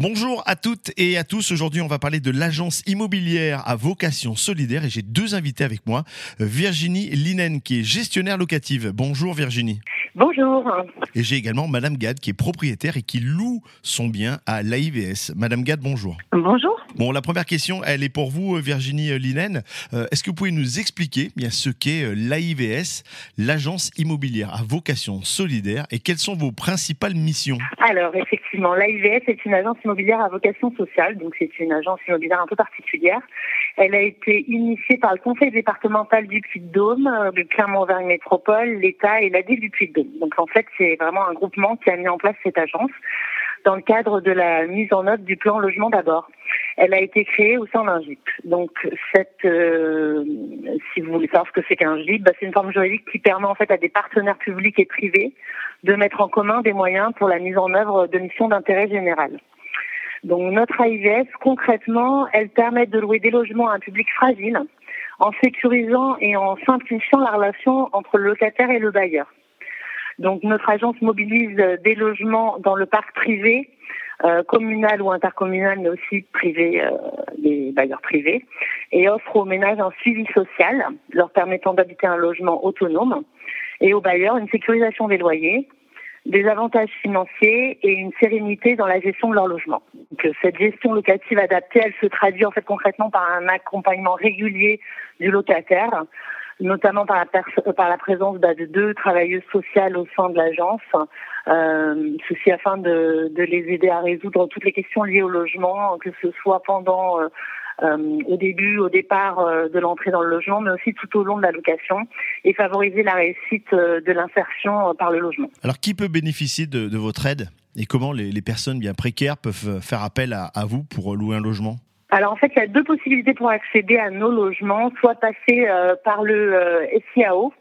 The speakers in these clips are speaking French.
Bonjour à toutes et à tous. Aujourd'hui, on va parler de l'agence immobilière à vocation solidaire et j'ai deux invités avec moi. Virginie Linen, qui est gestionnaire locative. Bonjour Virginie. Bonjour. Et j'ai également Madame Gad, qui est propriétaire et qui loue son bien à l'AIVS. Madame Gad, bonjour. Bonjour. Bon, la première question, elle est pour vous, Virginie Linen. Euh, Est-ce que vous pouvez nous expliquer bien ce qu'est euh, l'AIVS, l'agence immobilière à vocation solidaire, et quelles sont vos principales missions? Alors, effectivement, l'AIVS est une agence immobilière à vocation sociale, donc c'est une agence immobilière un peu particulière. Elle a été initiée par le conseil départemental du Puy-de-Dôme, euh, le Clermont-Auvergne Métropole, l'État et l'AD du Puy-de-Dôme. Donc en fait, c'est vraiment un groupement qui a mis en place cette agence dans le cadre de la mise en œuvre du plan logement d'abord. Elle a été créée au sein d'un GIP. Donc cette, euh, si vous voulez savoir ce que c'est qu'un GIP, bah, c'est une forme juridique qui permet en fait à des partenaires publics et privés de mettre en commun des moyens pour la mise en œuvre de missions d'intérêt général. Donc notre AIVS, concrètement, elle permet de louer des logements à un public fragile en sécurisant et en simplifiant la relation entre le locataire et le bailleur. Donc notre agence mobilise des logements dans le parc privé, euh, communal ou intercommunal, mais aussi privé, euh, des bailleurs privés, et offre aux ménages un suivi social, leur permettant d'habiter un logement autonome, et aux bailleurs une sécurisation des loyers, des avantages financiers et une sérénité dans la gestion de leur logement. Donc, euh, cette gestion locative adaptée, elle se traduit en fait concrètement par un accompagnement régulier du locataire, notamment par la, par la présence bah, de deux travailleuses sociales au sein de l'agence, euh, ceci afin de, les aider à résoudre toutes les questions liées au logement, que ce soit pendant euh, euh, au début, au départ euh, de l'entrée dans le logement, mais aussi tout au long de la location, et favoriser la réussite euh, de l'insertion par le logement. Alors, qui peut bénéficier de, votre aide et comment les, personnes bien précaires peuvent faire appel à vous pour louer un logement? Alors en fait, il y a deux possibilités pour accéder à nos logements, soit passer euh, par le euh, SIAO,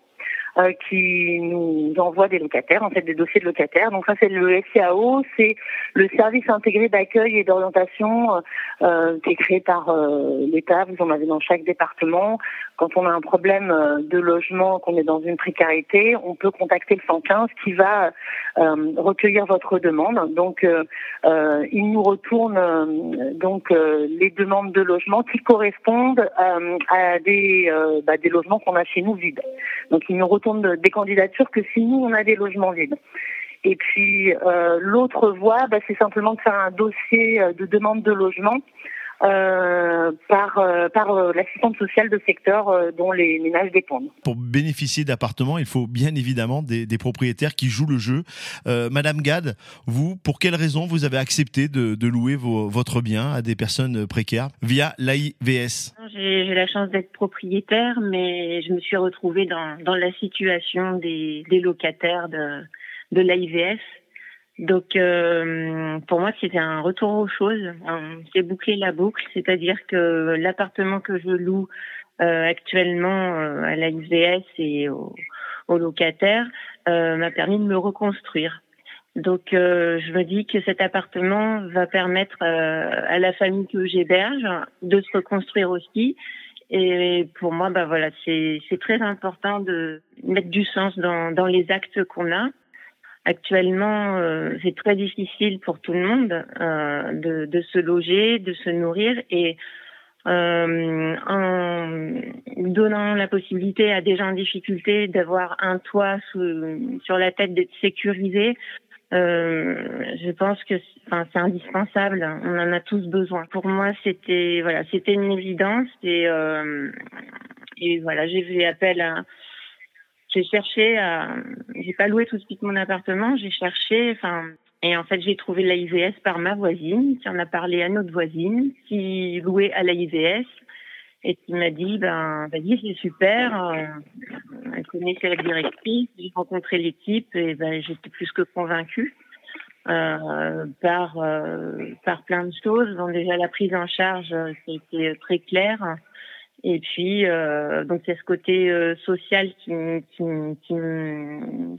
euh, qui nous envoie des locataires, en fait des dossiers de locataires. Donc ça c'est le SIAO, c'est le service intégré d'accueil et d'orientation euh, qui est créé par euh, l'État. Vous en avez dans chaque département. Quand on a un problème de logement, qu'on est dans une précarité, on peut contacter le 115 qui va recueillir votre demande. Donc il nous retourne donc les demandes de logement qui correspondent à des, bah, des logements qu'on a chez nous vides. Donc il nous retourne des candidatures que si nous on a des logements vides. Et puis euh, l'autre voie, bah, c'est simplement de faire un dossier de demande de logement euh, par, euh, par euh, l'assistante sociale de secteur euh, dont les ménages dépendent. Pour bénéficier d'appartements, il faut bien évidemment des, des propriétaires qui jouent le jeu. Euh, Madame Gad, vous, pour quelle raison vous avez accepté de, de louer vos, votre bien à des personnes précaires via l'AIVS J'ai la chance d'être propriétaire, mais je me suis retrouvée dans, dans la situation des, des locataires de, de l'AIVS. Donc euh, pour moi c'était un retour aux choses, c'est boucler la boucle, c'est-à-dire que l'appartement que je loue euh, actuellement euh, à la IVS et aux, aux locataires euh, m'a permis de me reconstruire. Donc euh, je me dis que cet appartement va permettre à la famille que j'héberge de se reconstruire aussi. Et pour moi, bah voilà, c'est très important de mettre du sens dans, dans les actes qu'on a actuellement, euh, c'est très difficile pour tout le monde euh, de, se loger, de se nourrir et euh, en donnant la possibilité à des gens en difficulté d'avoir un toit sur la tête, d'être sécurisé, je pense que enfin, c'est indispensable. On en a tous besoin. Pour moi, c'était voilà, c'était une évidence et, et voilà, j'ai fait appel à j'ai cherché à, j'ai pas loué tout de suite mon appartement, j'ai cherché, enfin, et en fait, j'ai trouvé l'AIVS par ma voisine, qui en a parlé à notre voisine, qui louait à l'AIVS, et qui m'a dit, ben, vas-y, c'est super, euh, elle connaissait la directrice, j'ai rencontré l'équipe, et ben, j'étais plus que convaincue. Euh, par euh, par plein de choses. Donc déjà la prise en charge, c'était très clair. Et puis, euh, donc il y a ce côté euh, social qui, qui, qui,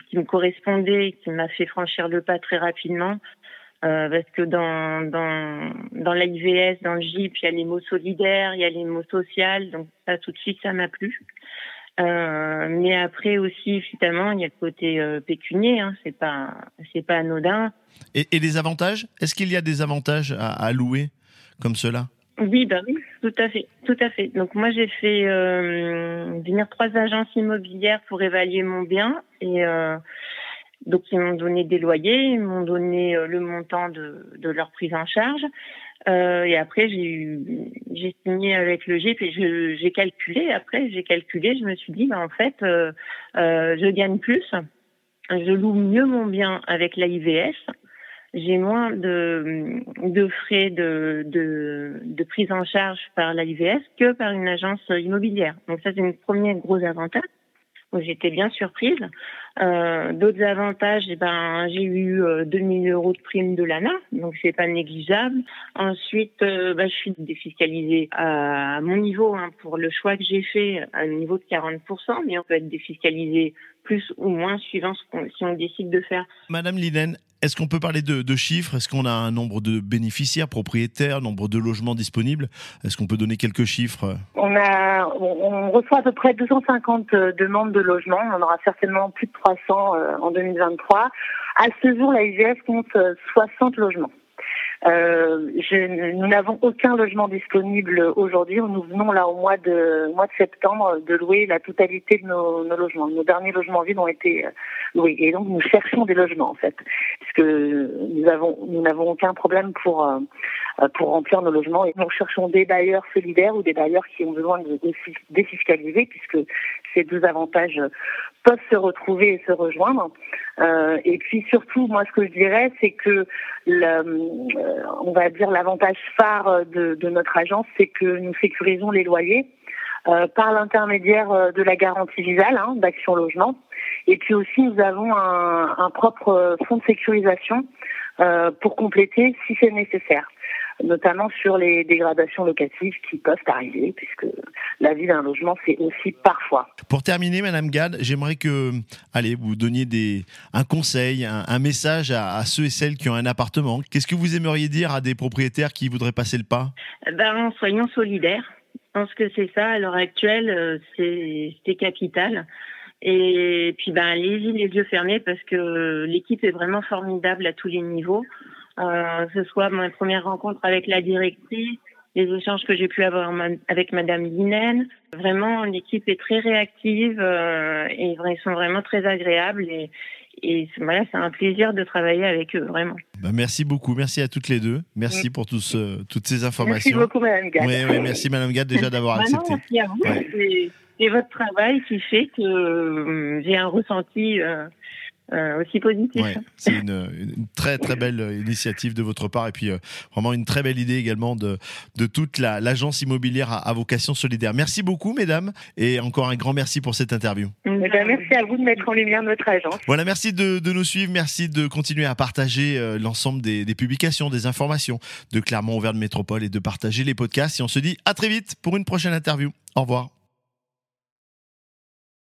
qui, me correspondait, qui m'a fait franchir le pas très rapidement. Euh, parce que dans dans dans l'IVS, dans le GIP, il y a les mots solidaires, il y a les mots sociaux, donc ça tout de suite ça m'a plu. Mais après aussi, évidemment, il y a le côté pécunier. Hein, c'est pas, c'est pas anodin. Et, et les avantages? Est-ce qu'il y a des avantages à, à louer comme cela? Oui, bah oui, tout à fait, tout à fait. Donc moi, j'ai fait euh, venir trois agences immobilières pour évaluer mon bien et euh, donc ils m'ont donné des loyers, ils m'ont donné euh, le montant de, de leur prise en charge. Euh, et après, j'ai j'ai signé avec le GIP et j'ai calculé. Après, j'ai calculé. Je me suis dit, bah, en fait, euh, euh, je gagne plus. Je loue mieux mon bien avec l'AIVS. J'ai moins de, frais de, prise en charge par l'AIVS que par une agence immobilière. Donc ça, c'est un premier gros avantage. J'étais bien surprise. Euh, D'autres avantages, eh ben, j'ai eu euh, 2000 euros de prime de l'ANA, donc c'est pas négligeable. Ensuite, euh, bah, je suis défiscalisée à mon niveau hein, pour le choix que j'ai fait à un niveau de 40%, mais on peut être défiscalisé plus ou moins suivant ce qu'on, si on décide de faire. Madame Linen, est-ce qu'on peut parler de, de chiffres? Est-ce qu'on a un nombre de bénéficiaires, propriétaires, nombre de logements disponibles? Est-ce qu'on peut donner quelques chiffres? On a, on, on reçoit à peu près 250 euh, demandes de logement. On en aura certainement plus de 300 euh, en 2023. À ce jour, la IGF compte euh, 60 logements. Euh, je- nous n'avons aucun logement disponible aujourd'hui. Nous venons là au mois de mois de septembre de louer la totalité de nos, nos logements. Nos derniers logements vides ont été euh, loués et donc nous cherchons des logements en fait, puisque nous avons nous n'avons aucun problème pour euh, pour remplir nos logements et nous cherchons des bailleurs solidaires ou des bailleurs qui ont besoin de défi- défiscaliser puisque ces deux avantages peuvent se retrouver et se rejoindre. Euh, et puis surtout, moi, ce que je dirais, c'est que euh, on va dire l'avantage phare de, notre agence, c'est que nous sécurisons les loyers euh, par l'intermédiaire euh, de la garantie visale hein, d'Action Logement. Et puis aussi, nous avons un, propre euh, fonds de sécurisation euh, pour compléter si c'est nécessaire, notamment sur les dégradations locatives qui peuvent arriver, puisque la vie d'un logement, c'est aussi parfois. Pour terminer, Madame Gad, j'aimerais que, allez, vous donniez des, un conseil, un, un message à, à ceux et celles qui ont un appartement. Qu'est-ce que vous aimeriez dire à des propriétaires qui voudraient passer le pas? Ben, soyons solidaires. Je pense que c'est ça, à l'heure actuelle, euh, c'est c'est capital. Et puis, ben, allez-y les yeux fermés parce que l'équipe est vraiment formidable à tous les niveaux. Euh, ce soit ma première rencontre avec la directrice, les échanges que j'ai pu avoir ma- avec Madame Linen. Vraiment, l'équipe est très réactive euh, et ils sont vraiment très agréables. Et, voilà, c'est un plaisir de travailler avec eux, vraiment. Ben, Merci beaucoup, merci à toutes les deux. Merci pour toutes ces Merci informations. beaucoup, Madame Gall. Oui, oui, merci Madame Gad déjà d'avoir Bah accepté. merci à vous. Ouais. C'est- C'est votre travail qui fait que euh, j'ai un ressenti euh, euh, aussi positif. Ouais, c'est une, une très très belle initiative de votre part et puis euh, vraiment une très belle idée également de, de toute la- l'agence immobilière à, à vocation solidaire. Merci beaucoup mesdames et encore un grand merci pour cette interview. Eh ben, merci à vous de mettre en lumière notre agence. Voilà, merci de, de nous suivre, merci de continuer à partager euh, l'ensemble des, des publications, des informations de Clermont-Auvergne Métropole et de partager les podcasts et on se dit à très vite pour une prochaine interview. Au revoir.